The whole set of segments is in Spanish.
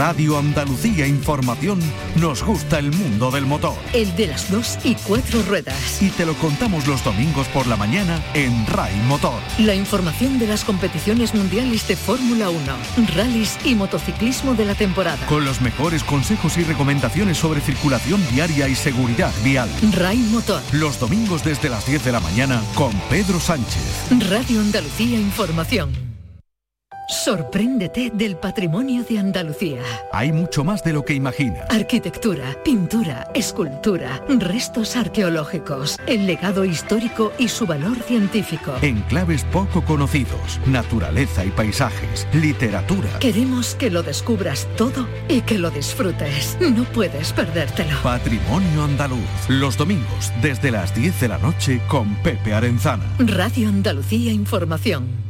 Radio Andalucía Información nos gusta el mundo del motor. El de las dos y cuatro ruedas. Y te lo contamos los domingos por la mañana en RAI Motor. La información de las competiciones mundiales de Fórmula 1, rallies y motociclismo de la temporada. Con los mejores consejos y recomendaciones sobre circulación diaria y seguridad vial. RAI Motor. Los domingos desde las 10 de la mañana con Pedro Sánchez. Radio Andalucía Información. Sorpréndete del patrimonio de Andalucía. Hay mucho más de lo que imaginas. Arquitectura, pintura, escultura, restos arqueológicos, el legado histórico y su valor científico. Enclaves poco conocidos, naturaleza y paisajes, literatura. Queremos que lo descubras todo y que lo disfrutes. No puedes perdértelo. Patrimonio andaluz. Los domingos desde las 10 de la noche con Pepe Arenzana. Radio Andalucía Información.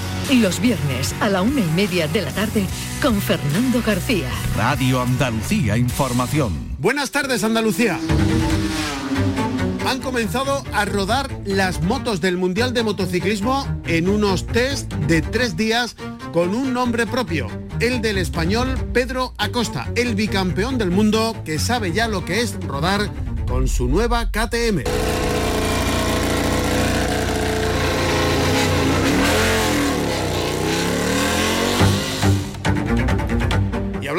los viernes a la una y media de la tarde con Fernando García. Radio Andalucía Información. Buenas tardes Andalucía. Han comenzado a rodar las motos del Mundial de Motociclismo en unos test de tres días con un nombre propio, el del español Pedro Acosta, el bicampeón del mundo que sabe ya lo que es rodar con su nueva KTM.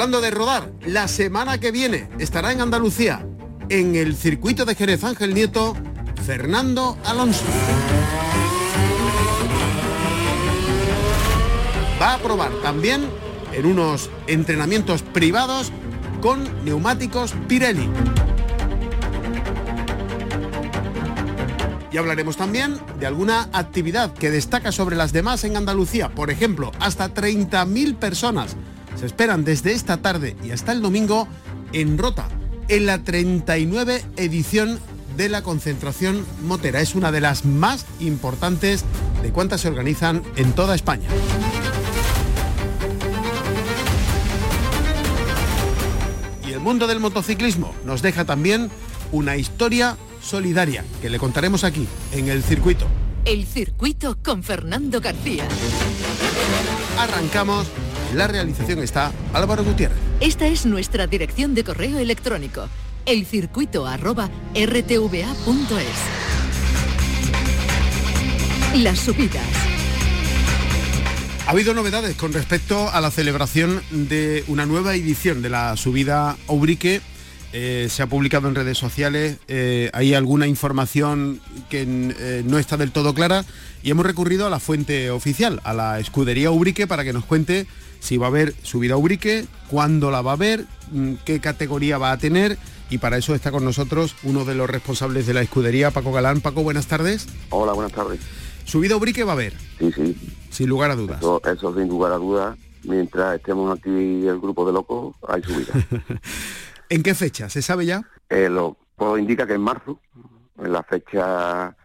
Hablando de rodar, la semana que viene estará en Andalucía, en el circuito de Jerez Ángel Nieto, Fernando Alonso. Va a probar también en unos entrenamientos privados con neumáticos Pirelli. Y hablaremos también de alguna actividad que destaca sobre las demás en Andalucía. Por ejemplo, hasta 30.000 personas se esperan desde esta tarde y hasta el domingo en Rota, en la 39 edición de la concentración motera. Es una de las más importantes de cuantas se organizan en toda España. Y el mundo del motociclismo nos deja también una historia solidaria que le contaremos aquí, en el circuito. El circuito con Fernando García. Arrancamos la realización está Álvaro Gutiérrez. Esta es nuestra dirección de correo electrónico, elcircuito@rtva.es. Las subidas. Ha habido novedades con respecto a la celebración de una nueva edición de la subida Ubrique. Eh, se ha publicado en redes sociales, eh, hay alguna información que eh, no está del todo clara y hemos recurrido a la fuente oficial, a la escudería Ubrique, para que nos cuente si va a haber subida a Ubrique, cuándo la va a haber, mm, qué categoría va a tener y para eso está con nosotros uno de los responsables de la escudería, Paco Galán. Paco, buenas tardes. Hola, buenas tardes. ¿Subida a Ubrique va a haber? Sí, sí. Sin lugar a dudas. Eso, sin lugar a dudas. Mientras estemos aquí el grupo de locos, hay subida. ¿En qué fecha? ¿Se sabe ya? Eh, lo todo indica que en marzo, en la fecha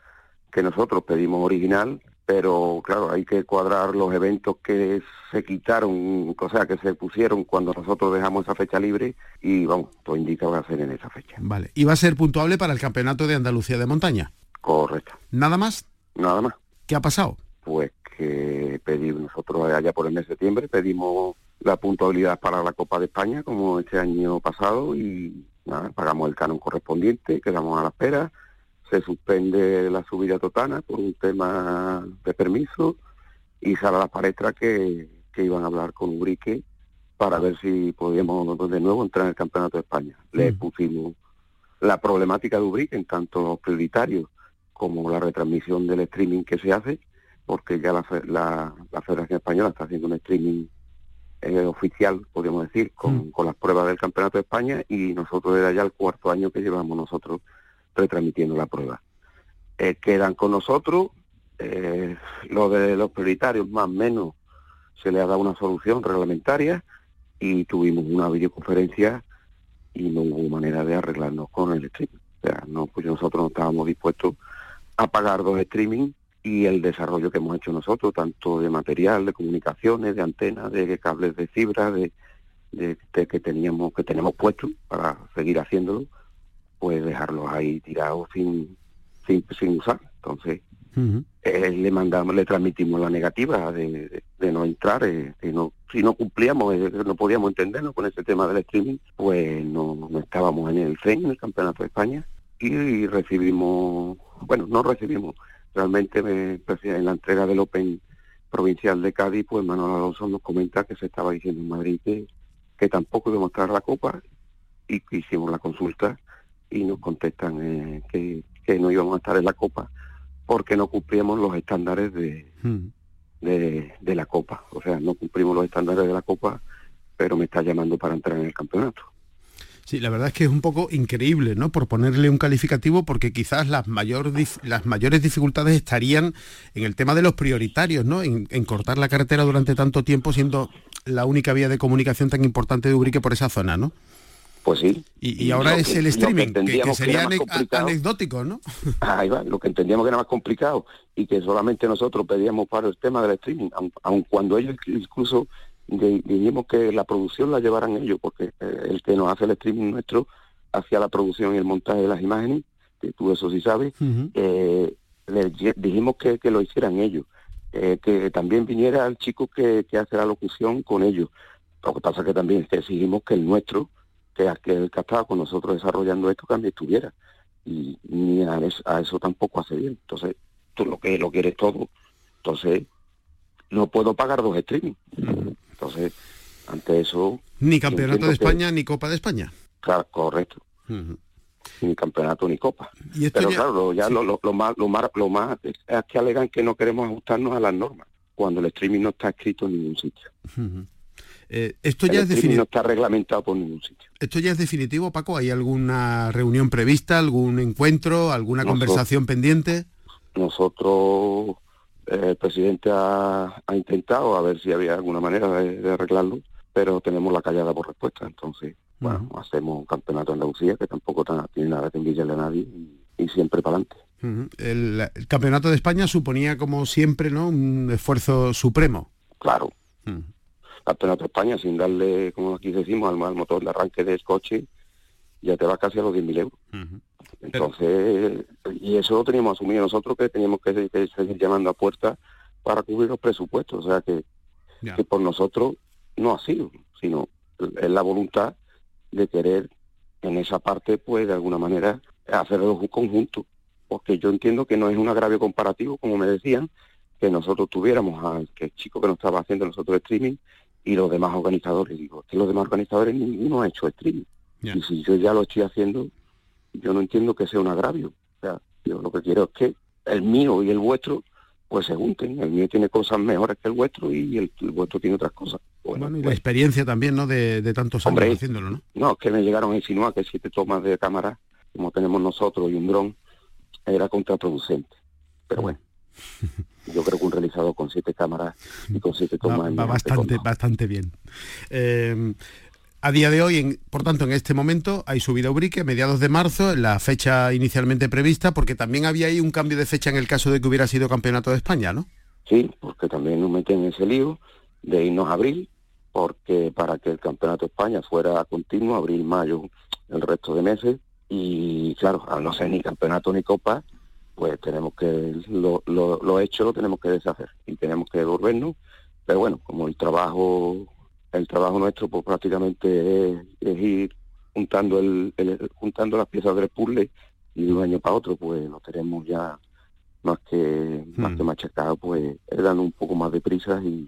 que nosotros pedimos original, pero claro, hay que cuadrar los eventos que se quitaron, o sea, que se pusieron cuando nosotros dejamos esa fecha libre y vamos, todo indica que va a ser en esa fecha. Vale, ¿y va a ser puntuable para el Campeonato de Andalucía de Montaña? Correcto. ¿Nada más? Nada más. ¿Qué ha pasado? Pues que pedimos nosotros allá por el mes de septiembre, pedimos la puntualidad para la Copa de España como este año pasado y nada, pagamos el canon correspondiente, quedamos a la espera se suspende la subida totana por un tema de permiso y sale a la palestra que, iban a hablar con Urique para ver si podíamos de nuevo entrar en el Campeonato de España. Le mm. pusimos la problemática de Ubrique en tanto los prioritarios como la retransmisión del streaming que se hace, porque ya la, la, Federación Española está haciendo un streaming eh, oficial, podríamos decir, con, mm. con las pruebas del Campeonato de España y nosotros era ya el cuarto año que llevamos nosotros retransmitiendo la prueba. Eh, quedan con nosotros, eh, lo de los prioritarios más o menos se le ha dado una solución reglamentaria y tuvimos una videoconferencia y no hubo manera de arreglarnos con el streaming. O sea, no, pues nosotros no estábamos dispuestos a pagar dos streaming y el desarrollo que hemos hecho nosotros, tanto de material, de comunicaciones, de antenas, de cables de fibra, de, de, que teníamos que tenemos puestos para seguir haciéndolo, pues dejarlos ahí tirados sin, sin, sin usar. Entonces, eh, le mandamos, le transmitimos la negativa de, no entrar, eh, si, no, si no cumplíamos, eh, no podíamos entendernos con ese tema del streaming, pues no, no estábamos en el CEN, en el Campeonato de España, y recibimos, bueno, no recibimos, realmente me, pues, en la entrega del Open provincial de Cádiz, pues Manuel Alonso nos comenta que se estaba diciendo en Madrid que, que tampoco íbamos a la copa y que hicimos la consulta y nos contestan que, que no íbamos a estar en la copa porque no cumplíamos los estándares hmm. de, de, la Copa. O sea, no cumplimos los estándares de la Copa, pero me está llamando para entrar en el campeonato. Sí, la verdad es que es un poco increíble, ¿no? Por ponerle un calificativo, porque quizás las, mayor, las mayores dificultades estarían en el tema de los prioritarios, ¿no? En, en, cortar la carretera durante tanto tiempo, siendo la única vía de comunicación tan importante de Ubrique por esa zona, ¿no? Pues sí. Y, ahora es el streaming, que, sería anecdótico, ¿no? Ahí va, lo que entendíamos que era más complicado y que solamente nosotros pedíamos para el tema del streaming, aun, cuando ellos incluso dijimos que la producción la llevaran ellos, porque eh, el que nos hace el streaming nuestro hacía la producción y el montaje de las imágenes, que tú eso sí sabes, eh, dijimos que, lo hicieran ellos, eh, que también viniera el chico que, que hace la locución con ellos. Lo que pasa que también exigimos que el nuestro que, que el que estaba con nosotros desarrollando esto también estuviera. Y ni a eso, tampoco hace bien. Entonces, tú lo que lo quieres todo. Entonces, no puedo pagar dos streaming. Entonces, ante eso... Ni campeonato de España ni Copa de España. Claro, correcto. Ni campeonato ni copa. Pero claro, ya lo, lo, más, lo, más, lo más es que alegan que no queremos ajustarnos a las normas, cuando el streaming no está escrito en ningún sitio. Eh, esto ya es definitivo. No está reglamentado por ningún sitio. ¿Esto ya es definitivo, Paco? ¿Hay alguna reunión prevista, algún encuentro, alguna conversación pendiente? Nosotros, eh, el presidente ha, intentado a ver si había alguna manera de, arreglarlo, pero tenemos la callada por respuesta. Entonces, bueno, hacemos un campeonato en Andalucía que tampoco tiene nada que envidiarle a nadie y, siempre para adelante. el, campeonato de España suponía, como siempre, ¿no? un esfuerzo supremo. Claro. Campeonato de España sin darle, como aquí decimos, al, motor de arranque del coche, ya te va casi a los 10.000 euros. Entonces, y eso lo teníamos asumido nosotros que teníamos que, seguir llamando a puerta para cubrir los presupuestos. O sea que, que por nosotros no ha sido, sino es la voluntad de querer en esa parte, pues de alguna manera, hacerlo un conjunto. Porque yo entiendo que no es un agravio comparativo, como me decían, que nosotros tuviéramos al que chico que nos estaba haciendo nosotros streaming y los demás organizadores. Digo, que los demás organizadores ninguno ha hecho streaming. Y si yo ya lo estoy haciendo, yo no entiendo que sea un agravio. O sea, yo lo que quiero es que el mío y el vuestro pues se junten. El mío tiene cosas mejores que el vuestro y el, vuestro tiene otras cosas. Bueno, y la pues experiencia también, ¿no? De, tantos años haciéndolo, ¿no? No, es que me llegaron a insinuar que siete tomas de cámara, como tenemos nosotros y un dron, era contraproducente. Pero bueno. Yo creo que un realizador con siete cámaras y con siete tomas... Va, bastante, bastante bien. Eh, a día de hoy, por tanto, en este momento hay subida Ubrique, mediados de marzo, la fecha inicialmente prevista, porque también había ahí un cambio de fecha en el caso de que hubiera sido campeonato de España, ¿no? Sí, porque también nos meten en ese lío de irnos a abril, porque para que el campeonato de España fuera continuo, abril, mayo, el resto de meses, y claro, al no ser ni campeonato ni copa, pues tenemos que, lo, lo, hecho lo tenemos que deshacer y tenemos que devolvernos, pero bueno, como el trabajo, el trabajo nuestro pues prácticamente es, ir juntando el, juntando las piezas del puzzle y de un año para otro pues no tenemos ya más que más que hmm. machacado pues es dando un poco más de prisa y,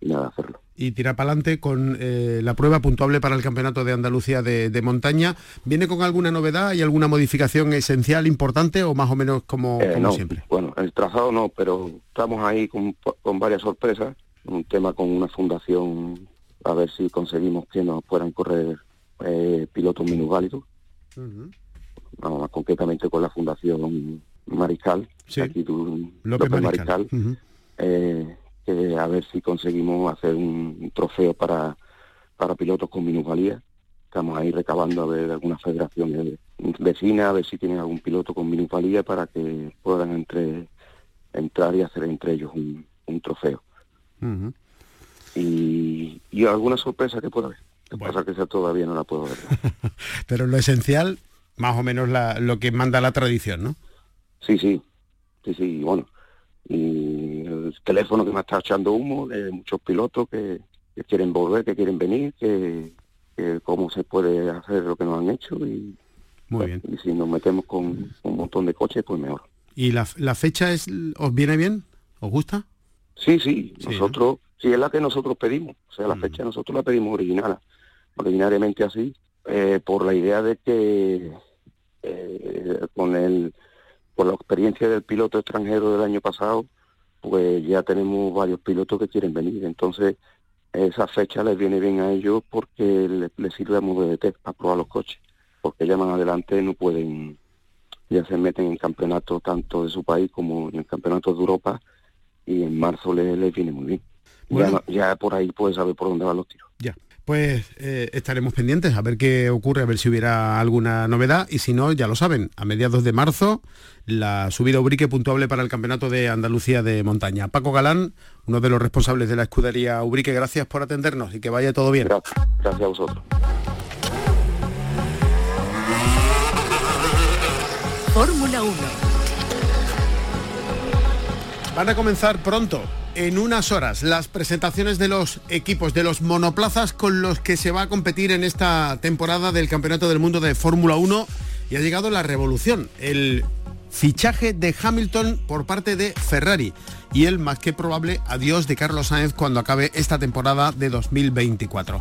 y nada hacerlo y tira para adelante con eh, la prueba puntuable para el Campeonato de Andalucía de, montaña. ¿Viene con alguna novedad? ¿Hay alguna modificación esencial, importante o más o menos como, eh, siempre? Bueno, el trazado no, pero estamos ahí con, varias sorpresas. Un tema con una fundación, a ver si conseguimos que nos puedan correr eh, pilotos minusválidos. Vamos, más concretamente con la Fundación Mariscal, aquí tú, López, Mariscal, a ver si conseguimos hacer un, trofeo para, para pilotos con minusvalía estamos ahí recabando a ver algunas federaciones vecinas, a ver si tienen algún piloto con minusvalía para que puedan entre, entrar y hacer entre ellos un, trofeo. y, y, alguna sorpresa que pueda haber. Lo que pasa que esa todavía no la puedo ver. Pero lo esencial, más o menos lo que manda la tradición, ¿no? Sí, sí, sí, sí, bueno. Y el teléfono que me está echando humo de muchos pilotos que, quieren volver, que quieren venir, que, cómo se puede hacer lo que nos han hecho y, Muy bien. y si nos metemos con un montón de coches, pues mejor. ¿Y la, fecha es, os viene bien? ¿Os gusta? Sí, sí, nosotros, sí, es la que nosotros pedimos, o sea, la mm. fecha nosotros la pedimos original, originariamente así, eh, por la idea de que eh, con el por la experiencia del piloto extranjero del año pasado, pues ya tenemos varios pilotos que quieren venir. Entonces, esa fecha les viene bien a ellos porque les, sirve a modo de test para probar los coches. Porque ya más adelante no pueden, ya se meten en campeonatos tanto de su país como en campeonatos de Europa y en marzo les, les viene muy bien. Ya, ya por ahí puedes saber por dónde van los tiros. Ya pues eh, estaremos pendientes a ver qué ocurre, a ver si hubiera alguna novedad y si no, ya lo saben, a mediados de marzo la subida Ubrique puntuable para el Campeonato de Andalucía de Montaña. Paco Galán, uno de los responsables de la escudería Ubrique, gracias por atendernos y que vaya todo bien. Gracias, a vosotros. Fórmula 1. Van a comenzar pronto en unas horas. Las presentaciones de los equipos, de los monoplazas con los que se va a competir en esta temporada del Campeonato del Mundo de Fórmula 1 y ha llegado la revolución, el fichaje de Hamilton por parte de Ferrari. Y el más que probable adiós de Carlos Sáenz cuando acabe esta temporada de 2024.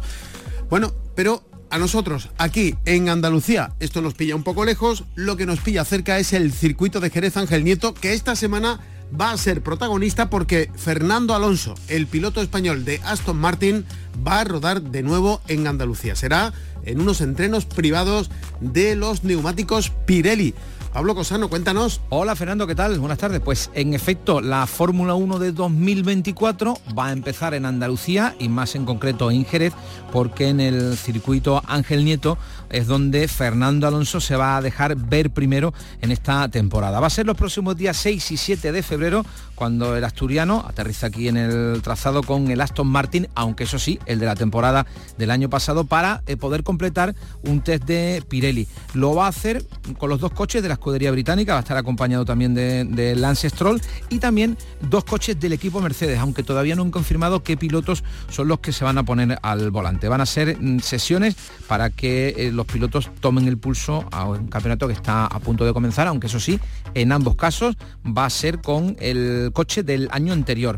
Bueno, pero a nosotros aquí en Andalucía esto nos pilla un poco lejos, lo que nos pilla cerca es el circuito de Jerez Ángel Nieto que esta semana va a ser protagonista porque Fernando Alonso, el piloto español de Aston Martin, va a rodar de nuevo en Andalucía. Será en unos entrenos privados de los neumáticos Pirelli. Pablo Cosano, cuéntanos. Hola Fernando, ¿qué tal? Buenas tardes. Pues en efecto, la Fórmula 1 de 2024 va a empezar en Andalucía y más en concreto en Jerez, porque en el circuito Ángel Nieto es donde Fernando Alonso se va a dejar ver primero en esta temporada. Va a ser los próximos días 6 y 7 de febrero cuando el asturiano aterriza aquí en el trazado con el Aston Martin, aunque eso sí, el de la temporada del año pasado, para eh, poder completar un test de Pirelli. Lo va a hacer con los dos coches de la escudería británica, va a estar acompañado también de, Lance Stroll y también dos coches del equipo Mercedes, aunque todavía no han confirmado qué pilotos son los que se van a poner al volante. Van a ser mm, sesiones para que eh, los pilotos tomen el pulso a un campeonato que está a punto de comenzar, aunque eso sí, en ambos casos va a ser con el coche del año anterior.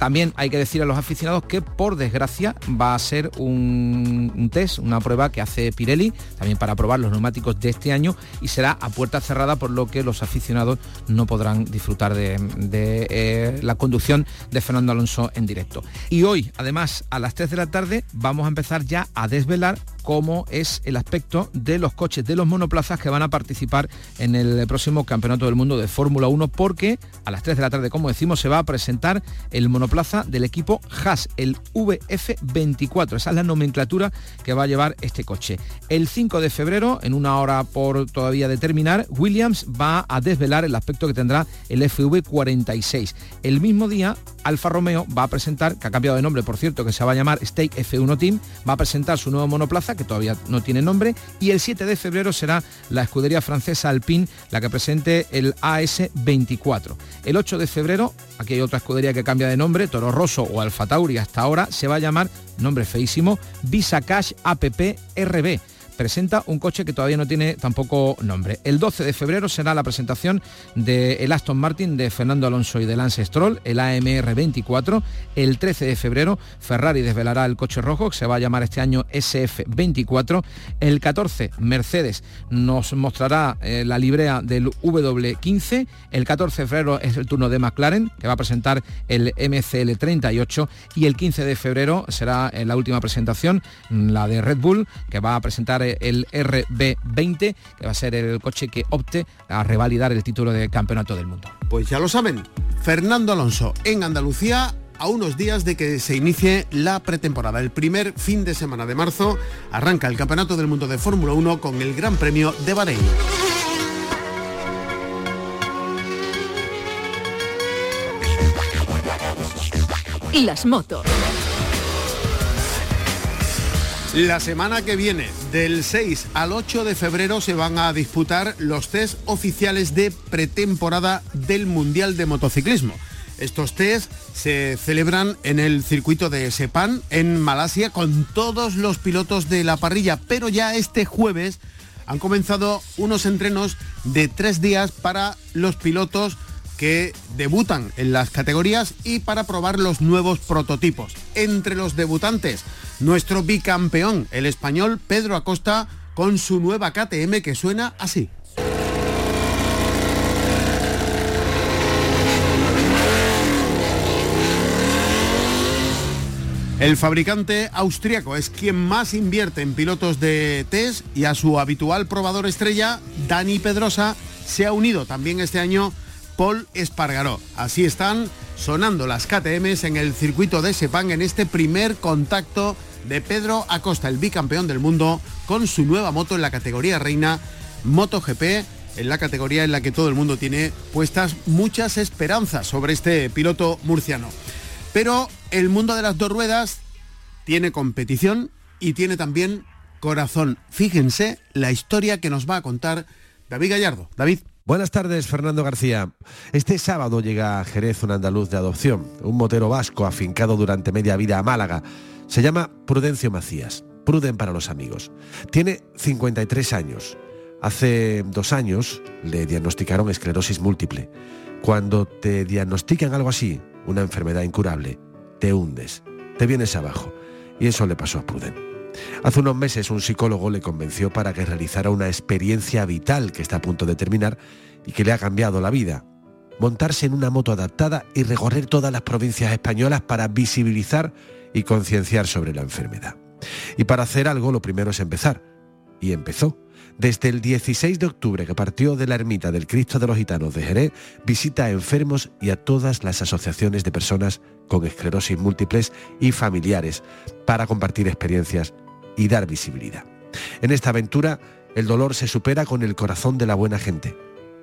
También hay que decir a los aficionados que por desgracia va a ser un, test, una prueba que hace Pirelli, también para probar los neumáticos de este año y será a puerta cerrada por lo que los aficionados no podrán disfrutar de, eh, la conducción de Fernando Alonso en directo. Y hoy, además, a las 3 de la tarde vamos a empezar ya a desvelar cómo es el aspecto de los coches de los monoplazas que van a participar en el próximo Campeonato del Mundo de Fórmula 1 porque a las 3 de la tarde, como decimos, se va a presentar el monoplaza plaza del equipo Haas, el VF24. Esa es la nomenclatura que va a llevar este coche. El 5 de febrero, en una hora por todavía determinar, Williams va a desvelar el aspecto que tendrá el FV46. El mismo día, Alfa Romeo va a presentar, que ha cambiado de nombre, por cierto, que se va a llamar Stake F1 Team, va a presentar su nuevo monoplaza, que todavía no tiene nombre, y el 7 de febrero será la escudería francesa Alpine la que presente el AS24. El 8 de febrero, aquí hay otra escudería que cambia de nombre, Toro Rosso o Alfa Tauri hasta ahora, se va a llamar, nombre feísimo, Visa Cash APP RB presenta un coche que todavía no tiene tampoco nombre. El 12 de febrero será la presentación del Aston Martin de Fernando Alonso y de Lance Stroll, el AMR 24. El 13 de febrero Ferrari desvelará el coche rojo que se va a llamar este año SF 24. El 14 Mercedes nos mostrará eh, la librea del W15. El 14 de febrero es el turno de McLaren que va a presentar el MCL 38 y el 15 de febrero será eh, la última presentación, la de Red Bull que va a presentar el RB20, que va a ser el coche que opte a revalidar el título de campeonato del mundo. Pues ya lo saben, Fernando Alonso en Andalucía a unos días de que se inicie la pretemporada. El primer fin de semana de marzo arranca el Campeonato del Mundo de Fórmula 1 con el Gran Premio de Bahrein. Las motos. La semana que viene, del 6 al 8 de febrero, se van a disputar los test oficiales de pretemporada del Mundial de Motociclismo. Estos test se celebran en el circuito de Sepang, en Malasia, con todos los pilotos de la parrilla, pero ya este jueves han comenzado unos entrenos de tres días para los pilotos que debutan en las categorías y para probar los nuevos prototipos. Entre los debutantes, nuestro bicampeón, el español Pedro Acosta, con su nueva KTM que suena así. El fabricante austriaco es quien más invierte en pilotos de test y a su habitual probador estrella, Dani Pedrosa, se ha unido también este año Paul Espargaró. Así están sonando las KTMs en el circuito de Sepang en este primer contacto de Pedro Acosta, el bicampeón del mundo, con su nueva moto en la categoría reina MotoGP, en la categoría en la que todo el mundo tiene puestas muchas esperanzas sobre este piloto murciano. Pero el mundo de las dos ruedas tiene competición y tiene también corazón. Fíjense la historia que nos va a contar David Gallardo. David. Buenas tardes, Fernando García. Este sábado llega a Jerez un andaluz de adopción, un motero vasco afincado durante media vida a Málaga. Se llama Prudencio Macías, Pruden para los amigos. Tiene 53 años. Hace dos años le diagnosticaron esclerosis múltiple. Cuando te diagnostican algo así, una enfermedad incurable, te hundes, te vienes abajo. Y eso le pasó a Pruden. Hace unos meses un psicólogo le convenció para que realizara una experiencia vital que está a punto de terminar y que le ha cambiado la vida. Montarse en una moto adaptada y recorrer todas las provincias españolas para visibilizar y concienciar sobre la enfermedad. Y para hacer algo lo primero es empezar. Y empezó. Desde el 16 de octubre que partió de la ermita del Cristo de los Gitanos de Jerez, visita a enfermos y a todas las asociaciones de personas con esclerosis múltiples y familiares para compartir experiencias y dar visibilidad. En esta aventura, el dolor se supera con el corazón de la buena gente,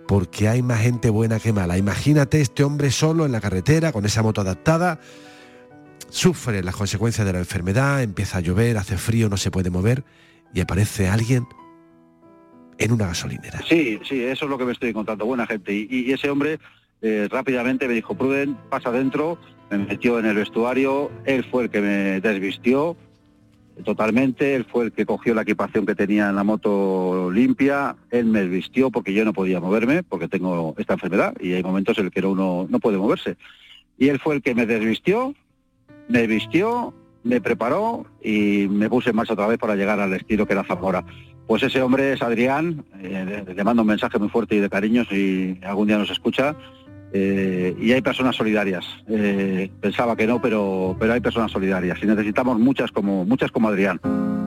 porque hay más gente buena que mala. Imagínate este hombre solo en la carretera, con esa moto adaptada, sufre las consecuencias de la enfermedad, empieza a llover, hace frío, no se puede mover, y aparece alguien en una gasolinera. Sí, sí, eso es lo que me estoy encontrando, buena gente. Y, ese hombre eh, rápidamente me dijo, Pruden, pasa adentro, me metió en el vestuario, él fue el que me desvistió, totalmente, él fue el que cogió la equipación que tenía en la moto limpia, él me vistió porque yo no podía moverme, porque tengo esta enfermedad y hay momentos en los que uno no puede moverse. Y él fue el que me desvistió, me vistió, me preparó y me puse en marcha otra vez para llegar al estilo que era Zamora. Pues ese hombre es Adrián, eh, le mando un mensaje muy fuerte y de cariño si algún día nos escucha eh, y hay personas solidarias. Eh, pensaba que no, pero, pero hay personas solidarias y necesitamos muchas como, muchas como Adrián.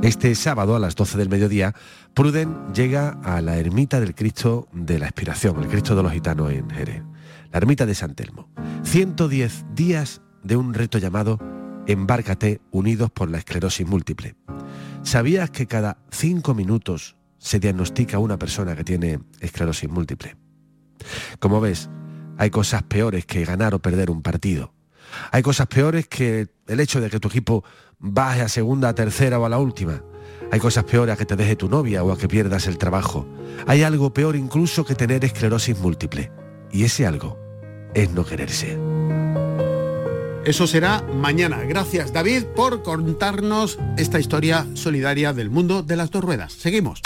Este sábado a las 12 del mediodía, Pruden llega a la ermita del Cristo de la Expiración, el Cristo de los Gitanos en Jerez, la ermita de San Telmo. 110 días de un reto llamado Embárcate unidos por la esclerosis múltiple. ¿Sabías que cada cinco minutos se diagnostica una persona que tiene esclerosis múltiple? Como ves, hay cosas peores que ganar o perder un partido. Hay cosas peores que el hecho de que tu equipo baje a segunda, a tercera o a la última. Hay cosas peores a que te deje tu novia o a que pierdas el trabajo. Hay algo peor incluso que tener esclerosis múltiple. Y ese algo es no quererse. Eso será mañana. Gracias David por contarnos esta historia solidaria del mundo de las dos ruedas. Seguimos.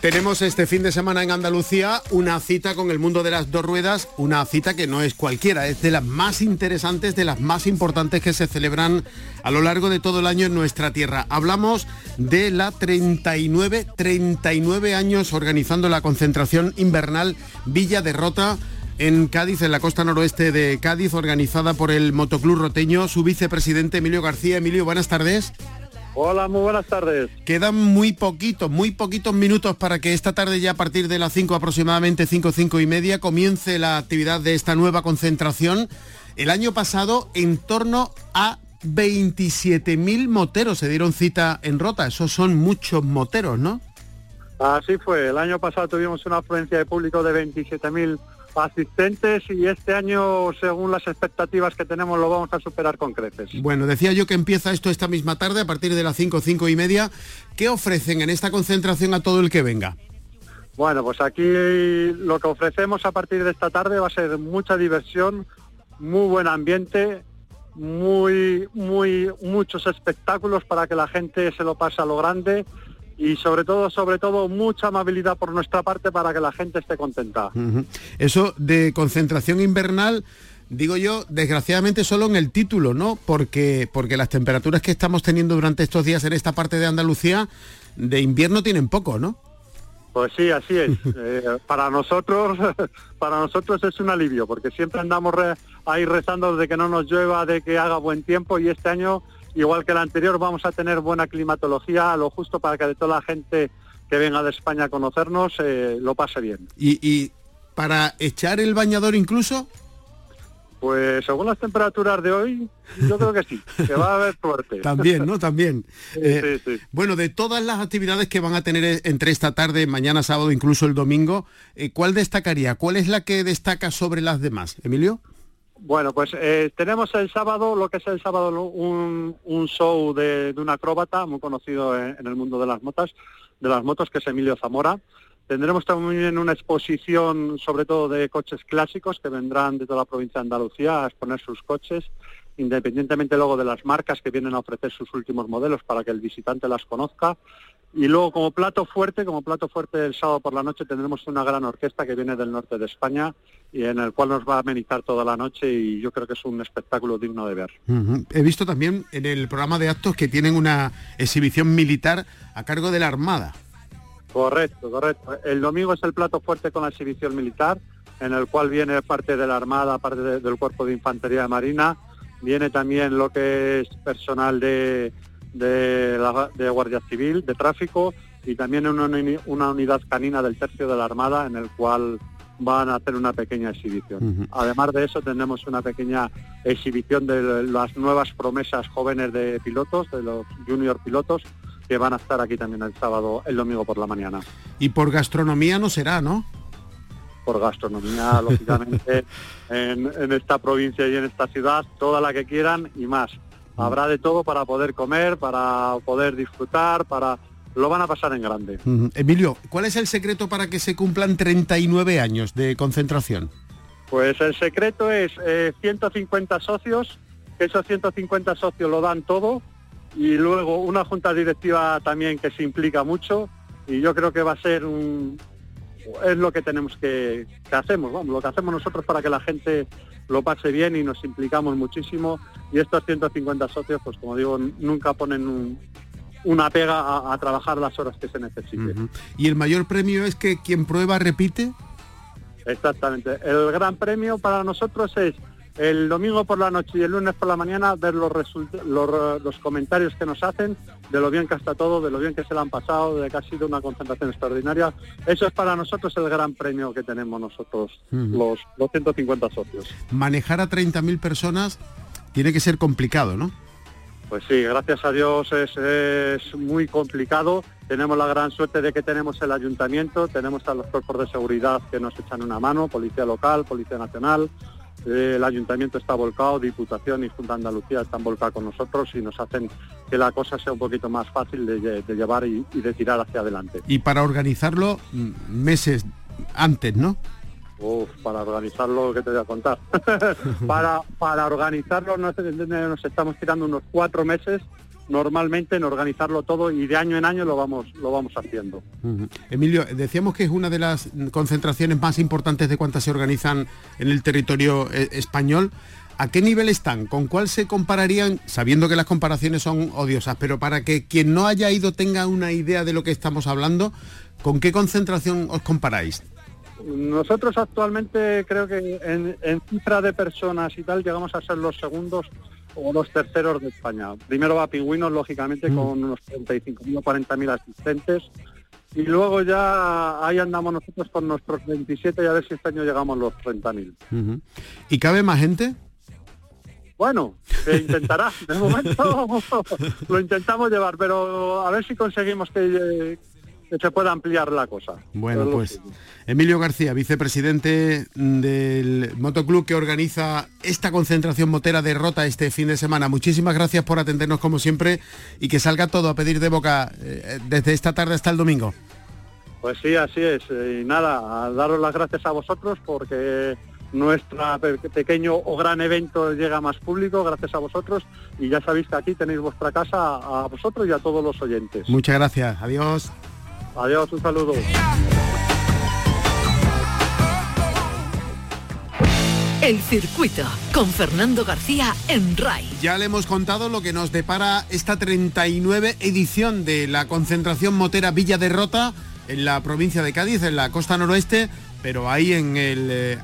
Tenemos este fin de semana en Andalucía una cita con el mundo de las dos ruedas, una cita que no es cualquiera, es de las más interesantes, de las más importantes que se celebran a lo largo de todo el año en nuestra tierra. Hablamos de la 39, 39 años organizando la concentración invernal Villa Derrota en Cádiz, en la costa noroeste de Cádiz, organizada por el Motoclub Roteño, su vicepresidente Emilio García. Emilio, buenas tardes. Hola, muy buenas tardes. Quedan muy poquitos, muy poquitos minutos para que esta tarde ya a partir de las 5 aproximadamente, 5, 5 y media, comience la actividad de esta nueva concentración. El año pasado en torno a 27.000 moteros se dieron cita en Rota. Esos son muchos moteros, ¿no? Así fue. El año pasado tuvimos una afluencia de público de 27.000 asistentes y este año, según las expectativas que tenemos, lo vamos a superar con creces. Bueno, decía yo que empieza esto esta misma tarde, a partir de las 5, 5 y media. ¿Qué ofrecen en esta concentración a todo el que venga? Bueno, pues aquí lo que ofrecemos a partir de esta tarde va a ser mucha diversión, muy buen ambiente, muy, muy, muchos espectáculos para que la gente se lo pase a lo grande y sobre todo, sobre todo, mucha amabilidad por nuestra parte para que la gente esté contenta. Eso de concentración invernal, digo yo, desgraciadamente solo en el título, ¿no? Porque, porque las temperaturas que estamos teniendo durante estos días en esta parte de Andalucía, de invierno tienen poco, ¿no? Pues sí, así es. Eh, para nosotros, para nosotros es un alivio, porque siempre andamos ahí rezando de que no nos llueva, de que haga buen tiempo, y este año igual que el anterior, vamos a tener buena climatología, lo justo para que de toda la gente que venga de España a conocernos eh, lo pase bien. ¿Y, para echar el bañador incluso? Pues según las temperaturas de hoy, yo creo que sí, que va a haber suerte. También, ¿no? También. Eh, bueno, de todas las actividades que van a tener entre esta tarde, mañana sábado, incluso el domingo, eh, ¿cuál destacaría? ¿Cuál es la que destaca sobre las demás, Emilio? Bueno, pues eh, tenemos el sábado, lo que es el sábado, un, show de, un acróbata muy conocido en, el mundo de las motas, de las motos, que es Emilio Zamora. Tendremos también una exposición, sobre todo de coches clásicos, que vendrán de toda la provincia de Andalucía a exponer sus coches, independientemente luego de las marcas que vienen a ofrecer sus últimos modelos para que el visitante las conozca. Y luego como plato fuerte, como plato fuerte el sábado por la noche tendremos una gran orquesta que viene del norte de España y en el cual nos va a amenizar toda la noche y yo creo que es un espectáculo digno de ver. He visto también en el programa de actos que tienen una exhibición militar a cargo de la Armada. Correcto, correcto. El domingo es el plato fuerte con la exhibición militar, en el cual viene parte de la Armada, parte del Cuerpo de Infantería de Marina, viene también lo que es personal de de, la, de Guardia Civil, de tráfico y también una, una, unidad canina del tercio de la Armada en el cual van a hacer una pequeña exhibición. Además de eso tenemos una pequeña exhibición de las nuevas promesas jóvenes de pilotos, de los junior pilotos, que van a estar aquí también el sábado, el domingo por la mañana. Y por gastronomía no será, ¿no? Por gastronomía, lógicamente, en, en esta provincia y en esta ciudad, toda la que quieran y más. Habrá de todo para poder comer, para poder disfrutar, para lo van a pasar en grande. Emilio, ¿cuál es el secreto para que se cumplan 39 años de concentración? Pues el secreto es 150 eh, socios, que esos 150 socios lo dan todo, y luego una junta directiva también que se implica mucho, y yo creo que va a ser un, es lo que tenemos que, que hacemos, vamos, lo que hacemos nosotros para que la gente lo pase bien y nos implicamos muchísimo y estos 150 socios, pues como digo, nunca ponen una pega a, trabajar las horas que se necesiten. ¿Y el mayor premio es que quien prueba repite? Exactamente. El gran premio para nosotros es el domingo por la noche y el lunes por la mañana ver los, los, comentarios que nos hacen de lo bien que está todo, de lo bien que se le han pasado, de que ha sido una concentración extraordinaria. Eso es para nosotros el gran premio que tenemos nosotros, los, 250 socios. Manejar a 30.000 personas tiene que ser complicado, ¿no? Pues sí, gracias a Dios es, es, muy complicado. Tenemos la gran suerte de que tenemos el ayuntamiento, tenemos a los cuerpos de seguridad que nos echan una mano, Policía Local, Policía Nacional, el ayuntamiento está volcado, Diputación y Junta de Andalucía están volcados con nosotros y nos hacen que la cosa sea un poquito más fácil de, llevar y, de tirar hacia adelante. Y para organizarlo meses antes, ¿no? Uf, para organizarlo, ¿qué te voy a contar? para, para organizarlo nos, nos estamos tirando unos cuatro meses normalmente en organizarlo todo y de año en año lo vamos, lo vamos haciendo. Emilio, decíamos que es una de las concentraciones más importantes de cuantas se organizan en el territorio eh, español. ¿A qué nivel están? ¿Con cuál se compararían? Sabiendo que las comparaciones son odiosas, pero para que quien no haya ido tenga una idea de lo que estamos hablando, ¿con qué concentración os comparáis? Nosotros actualmente creo que en, en cifra de personas y tal llegamos a ser los segundos o los terceros de España. Primero va Pingüinos, lógicamente, Mm. con unos 35.000 o 40.000 asistentes. Y luego ya ahí andamos nosotros con nuestros 27 y a ver si este año llegamos a los 30.000. Ujú. ¿Y cabe más gente? Bueno, se intentará. De momento lo intentamos llevar, pero a ver si conseguimos que, que se pueda ampliar la cosa. Bueno, pues. Emilio García, vicepresidente del motoclub que organiza esta concentración motera de Rota este fin de semana. Muchísimas gracias por atendernos como siempre y que salga todo a pedir de boca eh, desde esta tarde hasta el domingo. Pues sí, así es. Y nada, a daros las gracias a vosotros porque nuestro pequeño o gran evento llega más público gracias a vosotros y ya sabéis que aquí tenéis vuestra casa a vosotros y a todos los oyentes. Muchas gracias. Adiós. Adiós, un saludo. El circuito con Fernando García en RAI. Ya le hemos contado lo que nos depara esta 39 edición de la concentración motera Villa de Rota en la provincia de Cádiz, en la costa noroeste, pero ahí en el eh,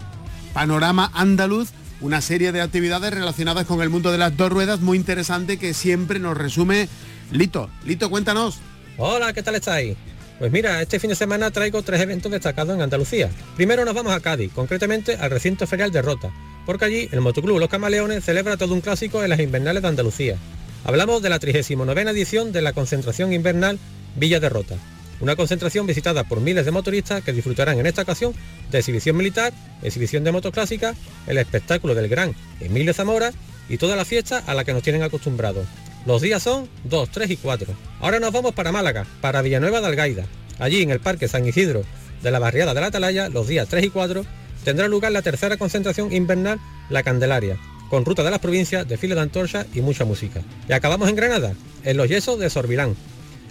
panorama andaluz una serie de actividades relacionadas con el mundo de las dos ruedas muy interesante que siempre nos resume Lito. Lito, cuéntanos. Hola, ¿qué tal estáis? Pues mira, este fin de semana traigo tres eventos destacados en Andalucía. Primero nos vamos a Cádiz, concretamente al recinto ferial de Rota, porque allí el Motoclub Los Camaleones celebra todo un clásico en las invernales de Andalucía. Hablamos de la 39 edición de la concentración invernal Villa de Rota. Una concentración visitada por miles de motoristas que disfrutarán en esta ocasión de exhibición militar, exhibición de motos clásicas, el espectáculo del gran Emilio Zamora y toda la fiesta a la que nos tienen acostumbrados. Los días son 2, 3 y 4. Ahora nos vamos para Málaga, para Villanueva de Algaida. Allí en el Parque San Isidro de la Barriada de la Atalaya, los días 3 y 4, tendrá lugar la tercera concentración invernal La Candelaria, con ruta de las provincias, desfile de antorcha y mucha música. Y acabamos en Granada, en los yesos de Sorbilán,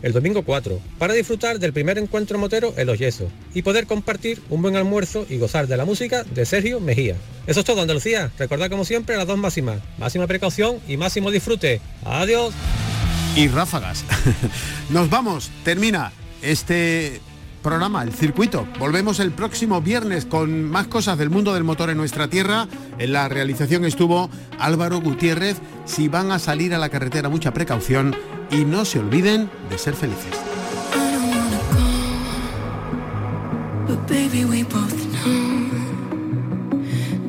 el domingo 4, para disfrutar del primer encuentro motero en los yesos y poder compartir un buen almuerzo y gozar de la música de Sergio Mejía. Eso es todo Andalucía, recordad como siempre las dos máximas, máxima precaución y máximo disfrute. Adiós. y ráfagas. Nos vamos, termina este programa, el circuito. Volvemos el próximo viernes con más cosas del mundo del motor en nuestra tierra. En la realización estuvo Álvaro Gutiérrez. Si van a salir a la carretera, mucha precaución y no se olviden de ser felices.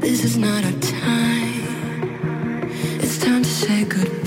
This is not our time. It's time to say goodbye